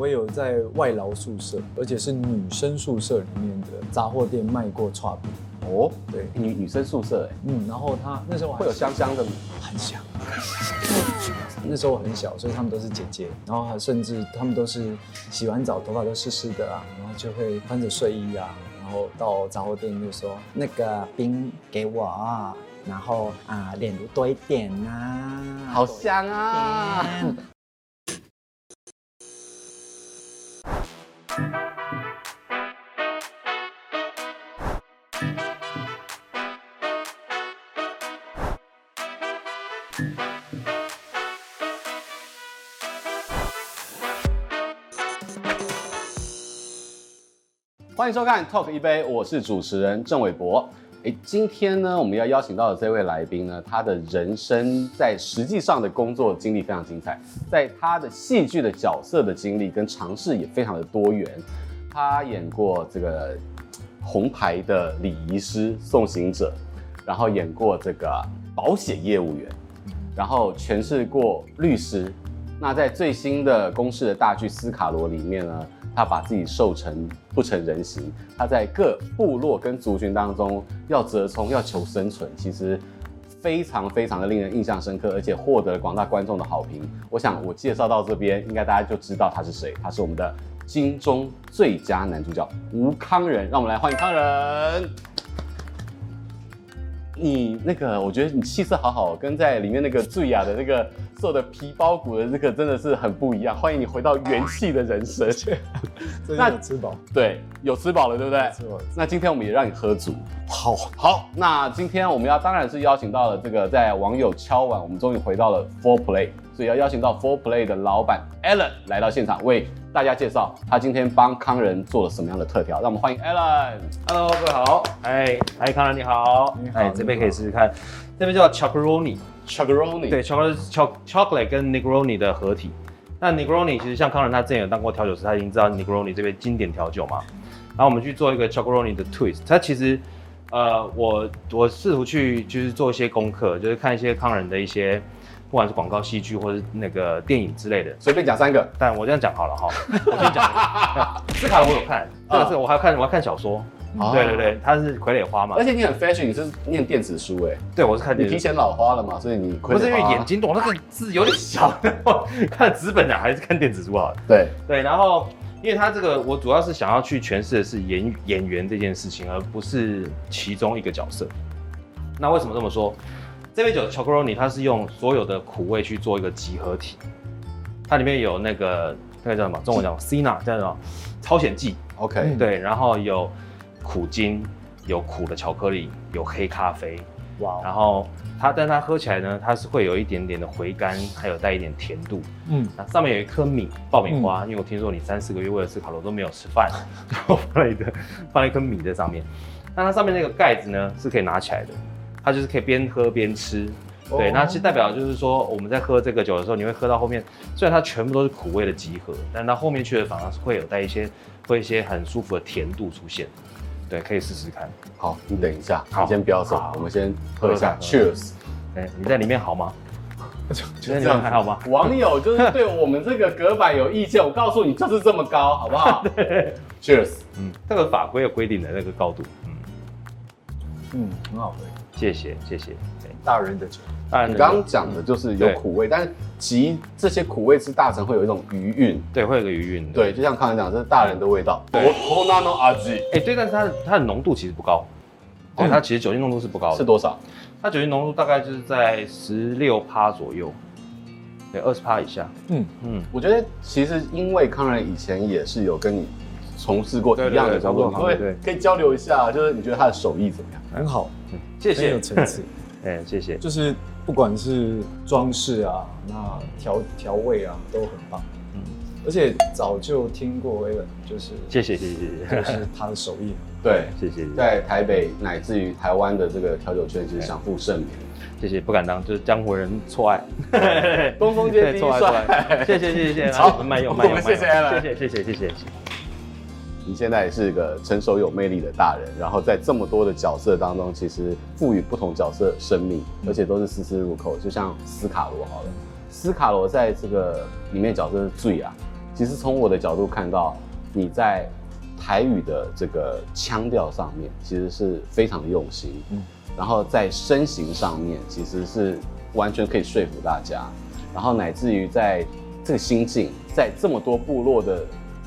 我有在外劳宿舍，而且是女生宿舍里面的杂货店卖过剉冰。哦，对，女女生宿舍哎，嗯，然后她那时候会有香香的，很香。那时候我很小，所以他们都是姐姐，然后还甚至他们都是洗完澡头发都湿湿的啊，然后就会穿着睡衣啊，然后到杂货店就说那个冰给我啊，然后啊脸多一点呐、啊，好香啊。欢迎收看 Talk 一杯，我是主持人郑伟博。诶，今天呢，我们要邀请到的这位来宾呢，他的人生在实际上的工作经历非常精彩，在他的戏剧的角色的经历跟尝试也非常的多元。他演过这个红牌的礼仪师送行者，然后演过这个保险业务员，然后诠释过律师。那在最新的公式的大剧《斯卡罗》里面呢，他把自己瘦成不成人形，他在各部落跟族群当中要折冲，要求生存，其实非常非常的令人印象深刻，而且获得了广大观众的好评。我想我介绍到这边，应该大家就知道他是谁，他是我们的金钟最佳男主角吴康仁，让我们来欢迎康仁。你那个，我觉得你气色好好，跟在里面那个醉雅的那个。瘦的皮包骨的那个真的是很不一样，欢迎你回到元气的人生。那有吃饱？对，有吃饱了，对不对？吃饱。那今天我们也让你喝足。好，好。那今天我们要当然是邀请到了这个在网友敲碗，我们终于回到了 Four Play，所以要邀请到 Four Play 的老板 Alan 来到现场，为大家介绍他今天帮康仁做了什么样的特调。让我们欢迎 Alan。Hello，各位好。哎，哎，康仁你好。你好。哎，这边可以试试看，这边叫 Chocoroni。Chocoroni 对，chocolate chocolate 跟 Negroni 的合体。那 Negroni 其实像康仁他之前有当过调酒师，他已经知道 Negroni 这边经典调酒嘛。然后我们去做一个 Chocoroni 的 twist。他其实，呃，我我试图去就是做一些功课，就是看一些康人的一些，不管是广告、戏剧或者是那个电影之类的。随便讲三个，但我这样讲好了哈。我先讲。斯卡罗我有看，这个是我还要看，我要看小说。哦、对对对，他是傀儡花嘛，而且你很 fashion，你是念电子书哎，对，我是看你提前老花了嘛，所以你不是因为眼睛懂那个字有点小，看纸本的还是看电子书好了。对对，然后因为他这个，我主要是想要去诠释的是演演员这件事情，而不是其中一个角色。那为什么这么说？这杯酒 Chocoroni 它是用所有的苦味去做一个集合体，它里面有那个那个叫什么？中文叫 Cina 叫什么？超显剂。OK，对，然后有。苦精，有苦的巧克力，有黑咖啡，哇 Wow！然后它，但它喝起来呢，它是会有一点点的回甘，还有带一点甜度。嗯，那上面有一颗米爆米花，嗯、因为我听说你三四个月为了吃烤肉都没有吃饭，然后放了一个放了一颗米在上面。那它上面那个盖子呢是可以拿起来的，它就是可以边喝边吃。Oh. 对，那其实代表就是说我们在喝这个酒的时候，你会喝到后面，虽然它全部都是苦味的集合，但它后面去的反而是会有带一些会一些很舒服的甜度出现。对，可以试试看。好，你等一下，好你先不要走，我们先喝一下。Cheers！哎，你在里面好吗？觉得这样还好吗？网友就是对我们这个隔板有意见，我告诉你，就是这么高，好不好？Cheers！嗯，这个法规有规定的那个高度。嗯嗯，很好喝。谢谢谢谢。大人的酒。你刚刚讲的就是有苦味，但是集这些苦味是大成会有一种余韵，对，会有个余韵，对，就像康仁讲，这是大人的味道。对，哎，对，但是它的它的浓度其实不高，对，它其实酒精浓度是不高的，是多少？它酒精浓度大概就是在十六趴左右，对，二十趴以下。嗯。嗯，我觉得其实因为康仁以前也是有跟你从事过一样的工作，对对，可以交流一下，就是你觉得他的手艺怎么样？很好，谢谢，有层次，哎，谢谢，就是。不管是装饰啊，那调调味啊，都很棒。嗯，而且早就听过 Alan，就是谢谢谢谢谢谢，就是他的手艺。对，谢谢。在台北乃至于台湾的这个调酒圈，其实享负盛名。谢谢，不敢当，就是江湖人错爱。东风街第一帅。谢谢谢谢谢。好，慢用慢用。谢谢谢谢谢谢谢谢。你现在也是个成熟有魅力的大人，然后在这么多的角色当中，其实赋予不同角色生命，而且都是丝丝入扣。就像斯卡罗好了，斯卡罗在这个里面角色是醉啊，其实从我的角度看到，你在台语的这个腔调上面，其实是非常用心。嗯，然后在身形上面，其实是完全可以说服大家。然后乃至于在这个心境，在这么多部落的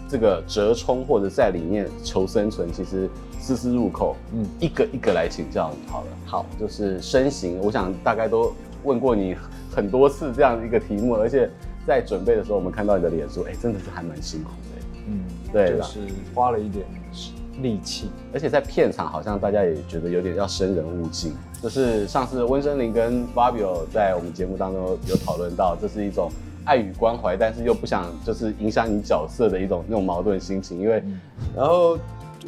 这个折冲或者在里面求生存，其实丝丝入扣。嗯，一个一个来请教你好了。好，就是身形，我想大概都问过你很多次这样一个题目，而且。在准备的时候，我们看到你的脸书，哎，真的是还蛮辛苦的。嗯，对，就是花了一点力气，而且在片场好像大家也觉得有点要生人勿近。就是上次温升林跟 Fabio 在我们节目当中有讨论到，这是一种爱与关怀，但是又不想就是影响你角色的一种那种矛盾心情。因为，嗯、然后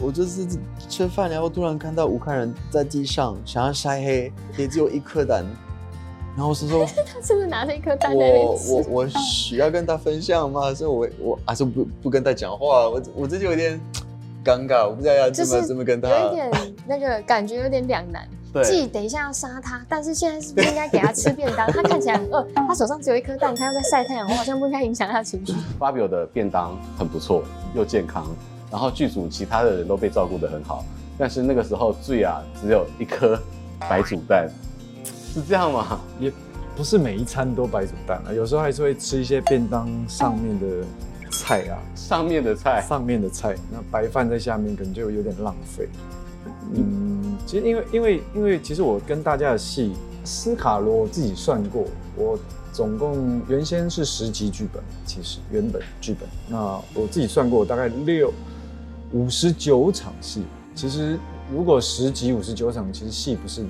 我就是吃饭，然后突然看到吴慷仁在地上想要晒黑，也只有一颗蛋。然后我是说，他是不是拿着一颗蛋在？我我我需要跟他分享吗？所以我我还是不不跟他讲话。我我这就有点尴尬，我不知道要怎么怎么跟他。有一点那个感觉有点两难。对。既等一下要杀他，但是现在是不是应该给他吃便当？他看起来很饿，他手上只有一颗蛋，他要在晒太阳，我好像不应该影响他的情绪。Fabio 的便当很不错，又健康，然后剧组其他的人都被照顾得很好，但是那个时候最啊只有一颗白煮蛋。是这样吗？也不是每一餐都白煮蛋啊，有时候还是会吃一些便当上面的菜啊，上面的菜，上面的菜，那白饭在下面可能就有点浪费。嗯，其实因为因为因为其实我跟大家的戏斯卡罗我自己算过，我总共原先是十集剧本，其实原本剧本，那我自己算过，大概六五十九场戏。其实如果十集五十九场，其实戏不是。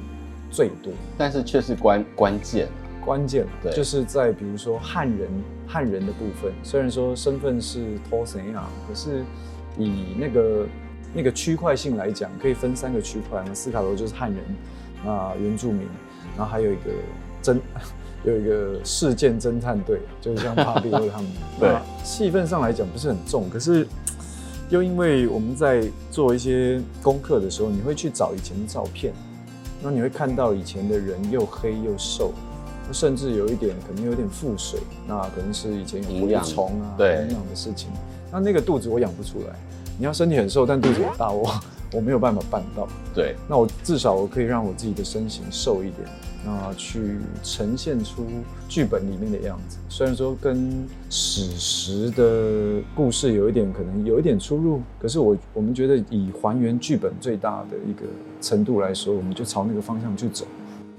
最多，但是却是关关键，关键对，就是在比如说汉人汉人的部分，虽然说身份是土生啊，可是以那个那个区块性来讲，可以分三个区块，那斯卡罗就是汉人啊，原住民，然后还有一个侦 有一个事件侦探队，就是像帕比欧他们，对，戏份上来讲不是很重，可是又因为我们在做一些功课的时候，你会去找以前的照片。那你会看到以前的人又黑又瘦，甚至有一点可能有点腹水，那可能是以前有蛔虫啊，对，那样的事情。那那个肚子我养不出来，你要身体很瘦，但肚子很大，我 我没有办法办到。对，那我至少我可以让我自己的身形瘦一点。那去呈现出剧本里面的样子，虽然说跟史实的故事有一点可能有一点出入，可是我我们觉得以还原剧本最大的一个程度来说，我们就朝那个方向去走。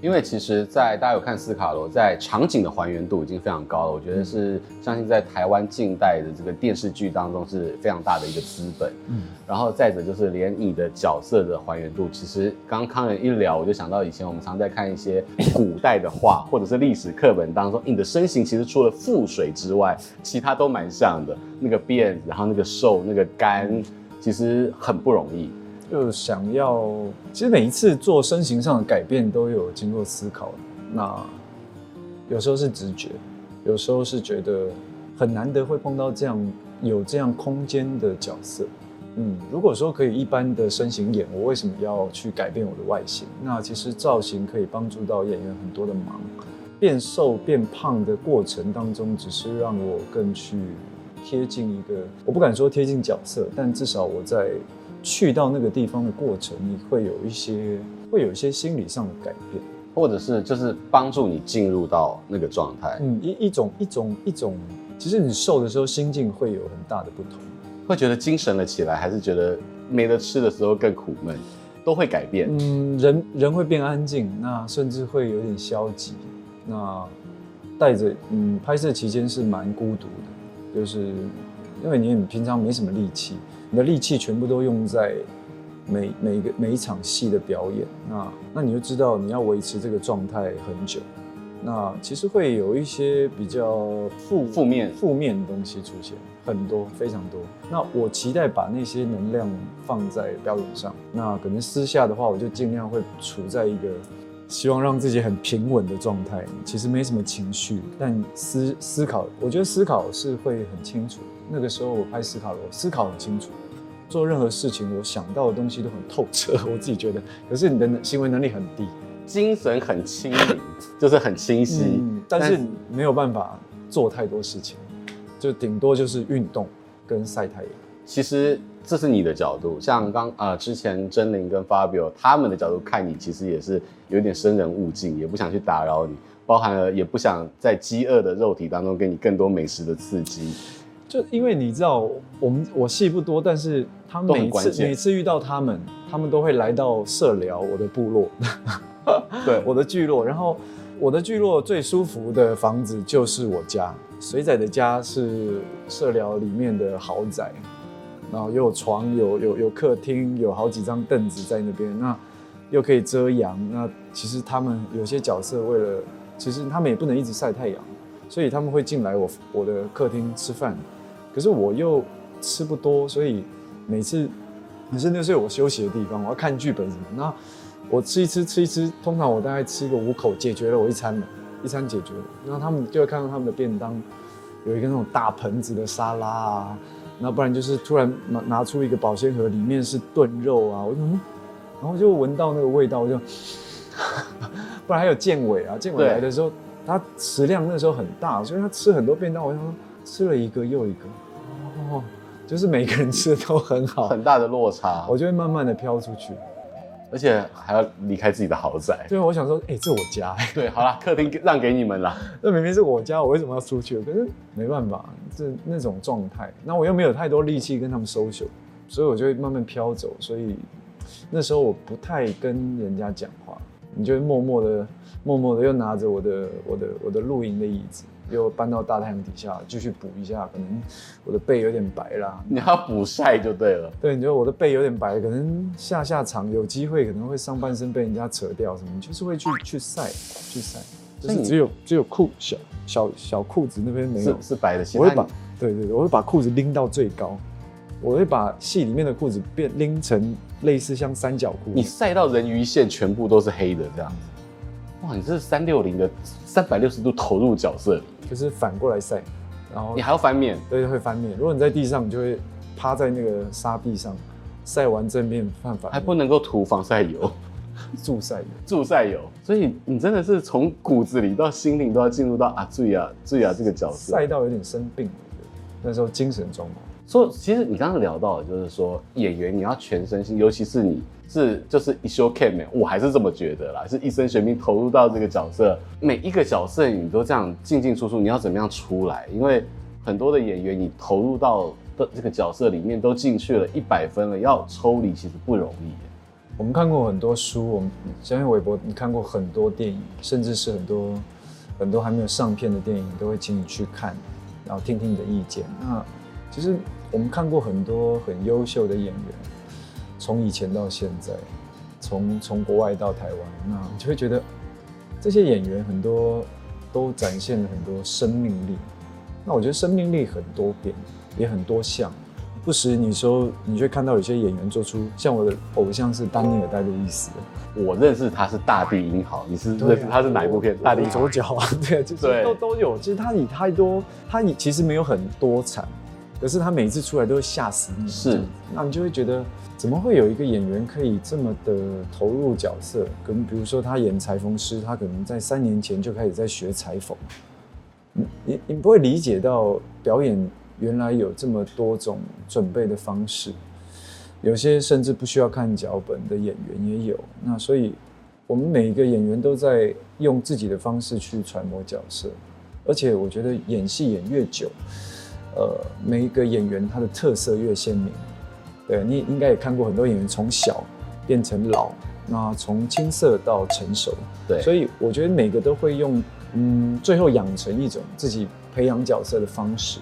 因为其实，在大家有看斯卡罗，在场景的还原度已经非常高了。我觉得是相信在台湾近代的这个电视剧当中是非常大的一个资本。嗯，然后再者就是连你的角色的还原度，其实刚刚慷仁一聊，我就想到以前我们常在看一些古代的画或者是历史课本当中，你的身形其实除了腹水之外，其他都蛮像的。那个辫子，然后那个瘦，那个干，其实很不容易。就想要，其实每一次做身形上的改变都有经过思考。那有时候是直觉，有时候是觉得很难得会碰到这样有这样空间的角色。嗯，如果说可以一般的身形演，我为什么要去改变我的外形？那其实造型可以帮助到演员很多的忙。变瘦变胖的过程当中，只是让我更去贴近一个，我不敢说贴近角色，但至少我在。去到那个地方的过程，你会有一些会有一些心理上的改变，或者是就是帮助你进入到那个状态。嗯，一一种一种一种，其实你瘦的时候心境会有很大的不同，会觉得精神了起来，还是觉得没得吃的时候更苦闷，都会改变。嗯，人人会变安静，那甚至会有点消极。那带着嗯，拍摄期间是蛮孤独的，就是因为你平常没什么力气。你的力气全部都用在每每一个每一场戏的表演，那那你就知道你要维持这个状态很久，那其实会有一些比较负负面负面的东西出现，很多非常多。那我期待把那些能量放在表演上，那可能私下的话，我就尽量会处在一个希望让自己很平稳的状态，其实没什么情绪，但思思考，我觉得思考是会很清楚。那个时候我拍斯卡罗，思考很清楚，做任何事情我想到的东西都很透彻，我自己觉得。可是你的行为能力很低，精神很清明，就是很清晰，嗯，但是没有办法做太多事情。就顶多就是运动跟晒太阳。其实这是你的角度，像刚呃之前真玲跟 Fabio 他们的角度看你，其实也是有点生人勿近，也不想去打扰你，包含了也不想在饥饿的肉体当中给你更多美食的刺激。就因为你知道，我们我戏不多，但是他们每次每次遇到他们，他们都会来到社寮我的部落，对我的聚落，然后我的聚落最舒服的房子就是我家，水仔的家是社寮里面的豪宅，然后有床，有有有客厅，有好几张凳子在那边，那又可以遮阳。那其实他们有些角色为了，其实他们也不能一直晒太阳，所以他们会进来我我的客厅吃饭。可是我又吃不多，所以每次可是那是我休息的地方，我要看剧本什么。那我吃一吃吃一吃，通常我大概吃个五口，解决了我一餐了，一餐解决了。然后他们就会看到他们的便当有一个那种大盆子的沙拉啊，那不然就是突然拿拿出一个保鲜盒，里面是炖肉啊，我就嗯，然后就闻到那个味道，我就 不然还有建伟啊，建伟来的时候他食量那时候很大，所以他吃很多便当，我就说。吃了一个又一个，哦，就是每个人吃的都很好，很大的落差，我就会慢慢的飘出去，而且还要离开自己的豪宅。对，我想说，哎、欸，这我家，对，好了，客厅让给你们了。那明明是我家，我为什么要出去？可是没办法，这那种状态，那我又没有太多力气跟他们 social，所以我就会慢慢飘走。所以那时候我不太跟人家讲话，你就会默默的、默默的又拿着我的、我的、我的露营的椅子。又搬到大太阳底下继续补一下，可能我的背有点白啦。你要补晒就对了。对，你觉得我的背有点白，可能下下场有机会可能会上半身被人家扯掉什么，你就是会去去晒去晒。就是只有只有裤小小小裤子那边没有是，是白的。我会把对对对，我会把裤子拎到最高，我会把戏里面的裤子变拎成类似像三角裤。你晒到人鱼线全部都是黑的这样子。哇，你这是三六零的三百六十度投入角色，就是反过来晒，然后你还要翻面，对，会翻面。如果你在地上，你就会趴在那个沙地上晒完正面，反反还不能够涂防晒油，助晒油，助晒油。所以你真的是从骨子里到心灵都要进入到啊，注意啊，注意啊这个角色，晒到有点生病了，那时候精神状况。说，其实你刚刚聊到的，就是说演员你要全身心，尤其是你是就是一生悬命，我还是这么觉得啦，是一生悬命投入到这个角色，每一个角色你都这样进进出出，你要怎么样出来？因为很多的演员你投入到的这个角色里面都进去了一百分了，要抽离其实不容易。我们看过很多书，我们相信韦伯，你看过很多电影，甚至是很多很多还没有上片的电影，都会请你去看，然后听听你的意见。那其实。我们看过很多很优秀的演员，从以前到现在，从从国外到台湾，那你就会觉得这些演员很多都展现了很多生命力。那我觉得生命力很多变，也很多项。不时你说，你就会看到有些演员做出像我的偶像是丹尼尔戴路易斯，我认识他是大地英豪，你是认识他是哪一部片？大地左脚啊，对，就是都都有。其实他以太多，他以其实没有很多产。可是他每次出来都会吓死你，是，那你就会觉得怎么会有一个演员可以这么的投入角色？可能比如说他演裁缝师，他可能在三年前就开始在学裁缝，你你你不会理解到表演原来有这么多种准备的方式，有些甚至不需要看脚本的演员也有。那所以我们每一个演员都在用自己的方式去揣摩角色，而且我觉得演戏演越久。呃，每一个演员他的特色越鲜明，对，你应该也看过很多演员从小变成老，那从青涩到成熟，对，所以我觉得每个都会用，嗯，最后养成一种自己培养角色的方式。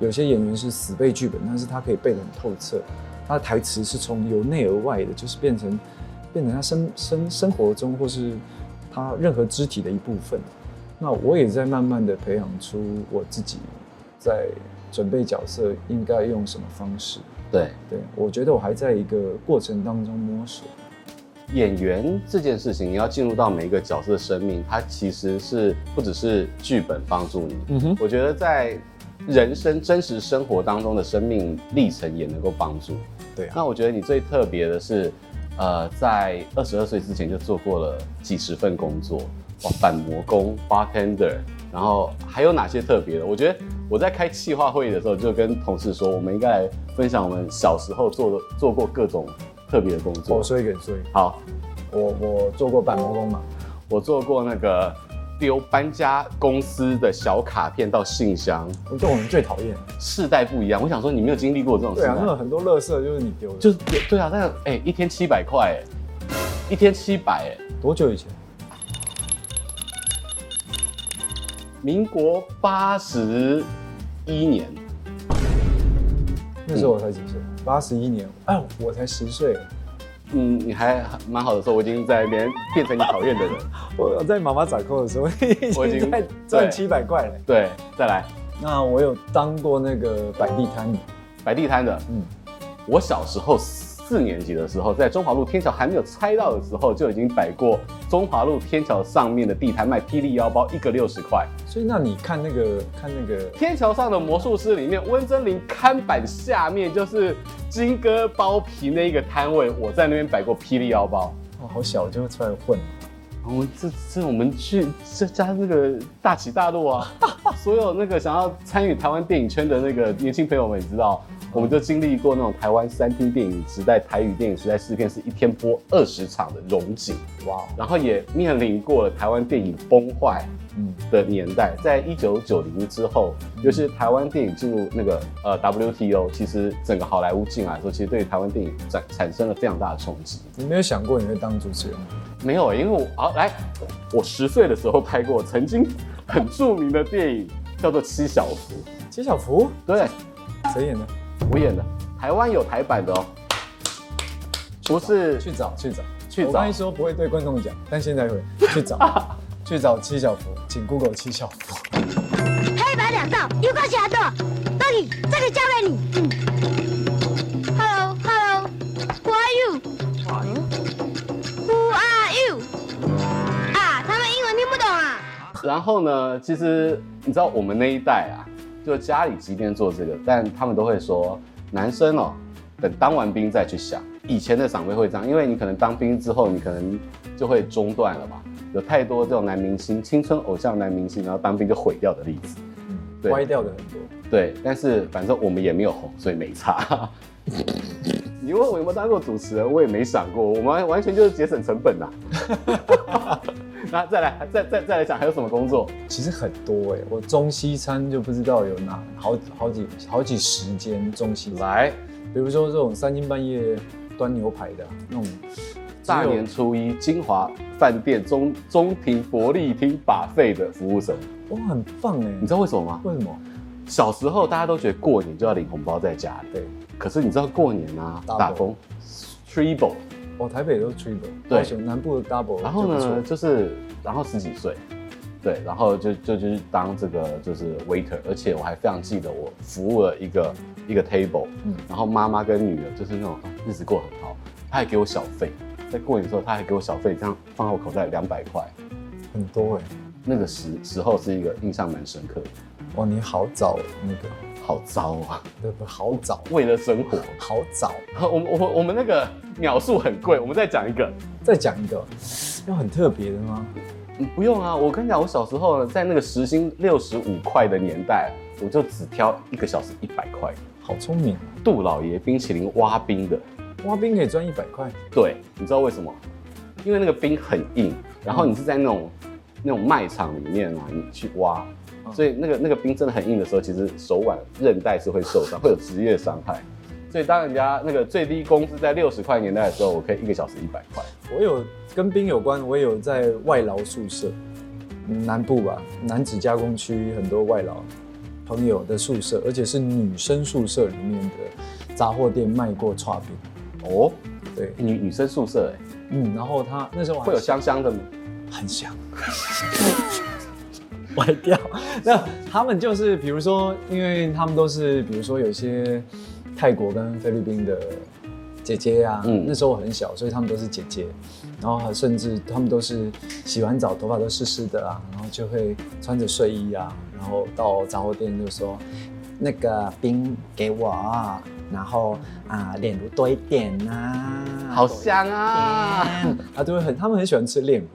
有些演员是死背剧本，但是他可以背得很透彻，他的台词是从由内而外的，就是变成变成他生生生活中或是他任何肢体的一部分。那我也在慢慢的培养出我自己在。准备角色应该用什么方式？对对，我觉得我还在一个过程当中摸索。演员这件事情，你要进入到每一个角色的生命，它其实是不只是剧本帮助你。嗯哼，我觉得在人生真实生活当中的生命历程也能够帮助。对啊，那我觉得你最特别的是，呃，在二十二岁之前就做过了几十份工作，哇，板模工、bartender，然后还有哪些特别的？我觉得。我在开企划会议的时候，就跟同事说，我们应该来分享我们小时候做的做过各种特别的工作。我说一个，说一个。好，我我做过板模工嘛，我做过那个丢搬家公司的小卡片到信箱。我这我们最讨厌。世代不一样，我想说你没有经历过这种事。对啊，那种很多垃圾就是你丢的。就是对啊，但哎、欸，一天七百块，哎，一天七百，哎，多久以前？民国八十一年，那时候我才几岁？八十一年，哎，我才十岁。嗯，你还蛮好的时候，我已经在那边变成你讨厌的人。我在妈妈掌控的时候，我已经 在赚七百块了。对，再来。那我有当过那个摆地摊的，摆地摊的。嗯，我小时候。四年级的时候，在中华路天桥还没有拆到的时候，就已经摆过中华路天桥上面的地摊，卖霹雳腰包，一个六十块。所以，那你看那个，看那个天桥上的魔术师里面，温真菱看板下面就是金哥包皮那一个摊位，我在那边摆过霹雳腰包。哦，好小就会出来混。我们这这我们去这家那个大起大落啊，所有那个想要参与台湾电影圈的那个年轻朋友们，也知道。我们就经历过那种台湾三厅电影时代、台语电影时代试片，是一天播二十场的荣景，哇！然后也面临过了台湾电影崩坏的年代，在一九九零之后，尤其是台湾电影进入那个呃 WTO，其实整个好莱坞进来的时候，其实对台湾电影产产生了非常大的冲击。你没有想过你会当主持人吗？没有，因为我好来，我十岁的时候拍过曾经很著名的电影，叫做《七小福》。七小福？对，谁演的？我演的，台湾有台版的哦，不是去找去找去找。我刚才说不会对观众讲，但现在会去找 去找七小福，请 Google 七小福。黑白两道，一块钱的，到底这个交给你。嗯、Hello Hello，Who are you？Who are you？啊，他们英文听不懂啊。然后呢，其实你知道我们那一代啊。就家里即便做这个，但他们都会说，男生哦，等当完兵再去想。以前的长辈会这样，因为你可能当兵之后，你可能就会中断了嘛。有太多这种男明星、青春偶像男明星，然后当兵就毁掉的例子，歪掉的很多。对，但是反正我们也没有红，所以没差。你问我有没有当过主持人，我也没想过，我们完全就是节省成本呐。那再来，再再再来讲，还有什么工作？其实很多哎、欸，我中西餐就不知道有哪好好几好几十间中西餐。来，比如说这种三更半夜端牛排的那种，大年初一金华饭店中中庭伯利厅 buffet 的服务生，哇，很棒哎！你知道为什么吗？为什么？小时候大家都觉得过年就要领红包在家里，对。可是你知道过年啊.打工 triple。哦，台北都是 triple，对，南部的 double。然后呢，就是然后十几岁，对，然后就就就是当这个就是 waiter，而且我还非常记得我服务了一个一个 table，嗯，然后妈妈跟女儿就是那种日子过很好，他还给我小费，在过年的时候他还给我小费，这样放在我口袋两百块，很多哎，那个时时候是一个印象蛮深刻的。哇，你好早那个。好糟啊！对不，好早。为了生活，好早。我我我们那个秒数很贵，我们再讲一个，再讲一个，要很特别的吗？嗯，不用啊。我跟你讲，我小时候呢，在那个时薪六十五块的年代，我就只挑一个小时一百块。好聪明啊！杜老爷冰淇淋挖冰的，挖冰可以赚一百块。对，你知道为什么？因为那个冰很硬，然后你是在那种、嗯、那种卖场里面啊，你去挖。所以那个那个冰真的很硬的时候，其实手腕韧带是会受伤，会有职业伤害。所以当人家那个最低工资在六十块年代的时候，我可以一个小时一百块。我有跟冰有关，我有在外劳宿舍，南部吧，南子加工区很多外劳朋友的宿舍，而且是女生宿舍里面的杂货店卖过剉冰。哦，对，女女生宿舍哎，嗯，然后他那时候会有香香的吗？很香。歪掉，那他们就是，比如说，因为他们都是，比如说有些泰国跟菲律宾的姐姐啊，嗯，那时候我很小，所以他们都是姐姐，然后甚至他们都是洗完澡头发都湿湿的啊，然后就会穿着睡衣啊，然后到杂货店就说那个冰给我，然后啊炼乳多一点啊，好香啊，啊都会很，他们很喜欢吃炼乳。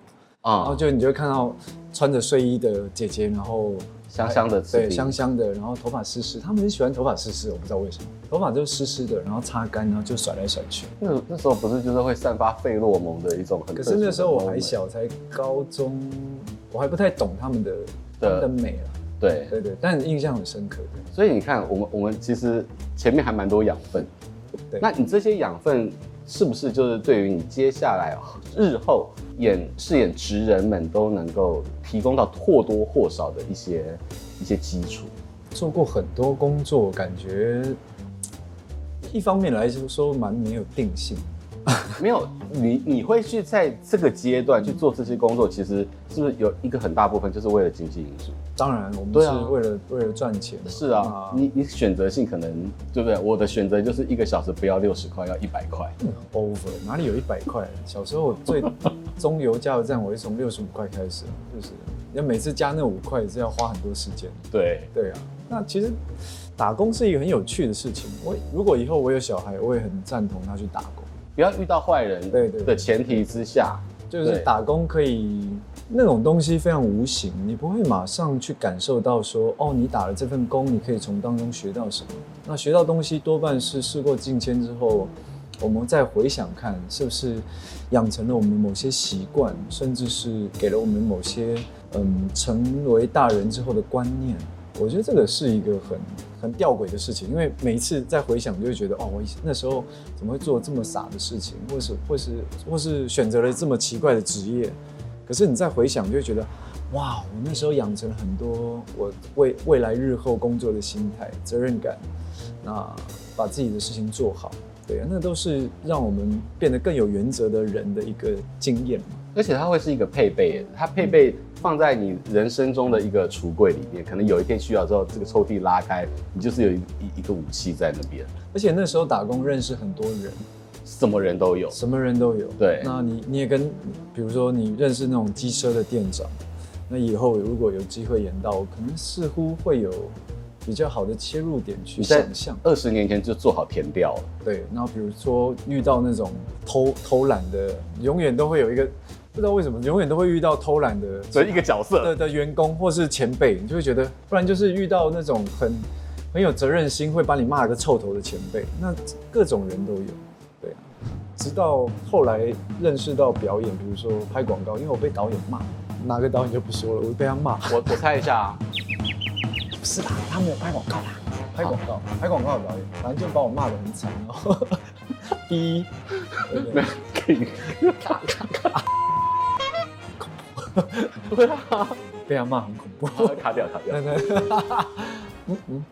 啊，然后就你就会看到穿着睡衣的姐姐，然后香香的吃，对，香香的，然后头发湿湿，他们很喜欢头发湿湿，我不知道为什么，头发就湿湿的，然后擦干，然后就甩来甩去。那那时候不是就是会散发费洛蒙的一种很，可是那时候我还小，才高中，我还不太懂他们的他们的美啊。对对对，但印象很深刻。所以你看，我们我们其实前面还蛮多养分。对，那你这些养分是不是就是对于你接下来日后演饰演职人们都能够提供到或多或少的一些一些基础？做过很多工作，感觉一方面来说蛮没有定性。没有，你你会去在这个阶段去做这些工作，其实是不是有一个很大部分就是为了经济因素？当然，我们是为了、啊、为了赚钱。是啊，啊你你选择性可能对不对？我的选择就是一个小时不要六十块，要一百块。Over 哪里有一百块？小时候我最 中油加油站，我是从六十五块开始，就是要每次加那五块是要花很多时间。对对啊，那其实打工是一个很有趣的事情。我如果以后我有小孩，我也很赞同他去打工。不要遇到坏人，对对的前提之下，就是打工可以那种东西非常无形，你不会马上去感受到说，哦，你打了这份工，你可以从当中学到什么。那学到东西多半是事过境迁之后，我们再回想看，是不是养成了我们某些习惯，甚至是给了我们某些嗯成为大人之后的观念。我觉得这个是一个很很吊诡的事情，因为每一次再回想，就会觉得哦，我那时候怎么会做这么傻的事情，或是或是或是选择了这么奇怪的职业。可是你再回想，就会觉得哇，我那时候养成了很多我未未来日后工作的心态、责任感，那把自己的事情做好，对啊，那都是让我们变得更有原则的人的一个经验嘛。而且它会是一个配备，它配备放在你人生中的一个橱柜里面，可能有一天需要之后，这个抽屉拉开，你就是有一一个武器在那边。而且那时候打工认识很多人，什么人都有，什么人都有。对，那你你也跟，比如说你认识那种机车的店长，那以后如果有机会演到，可能似乎会有比较好的切入点去想象。二十年前就做好填掉了。对，然后比如说遇到那种偷偷懒的，永远都会有一个。不知道为什么，永远都会遇到偷懒的这一个角色的的员工或是前辈，你就会觉得，不然就是遇到那种很很有责任心，会把你骂个臭头的前辈，那各种人都有，对啊。直到后来认识到表演，比如说拍广告，因为我被导演骂，哪个导演就不说了，我被他骂。我我猜一下啊，不是吧，他没有拍广告啦，拍广告，拍广告的导演，反正就把我骂得很惨，哦第一，没有，卡卡卡。对啊，被他骂很恐怖，卡掉卡掉。嗯 嗯。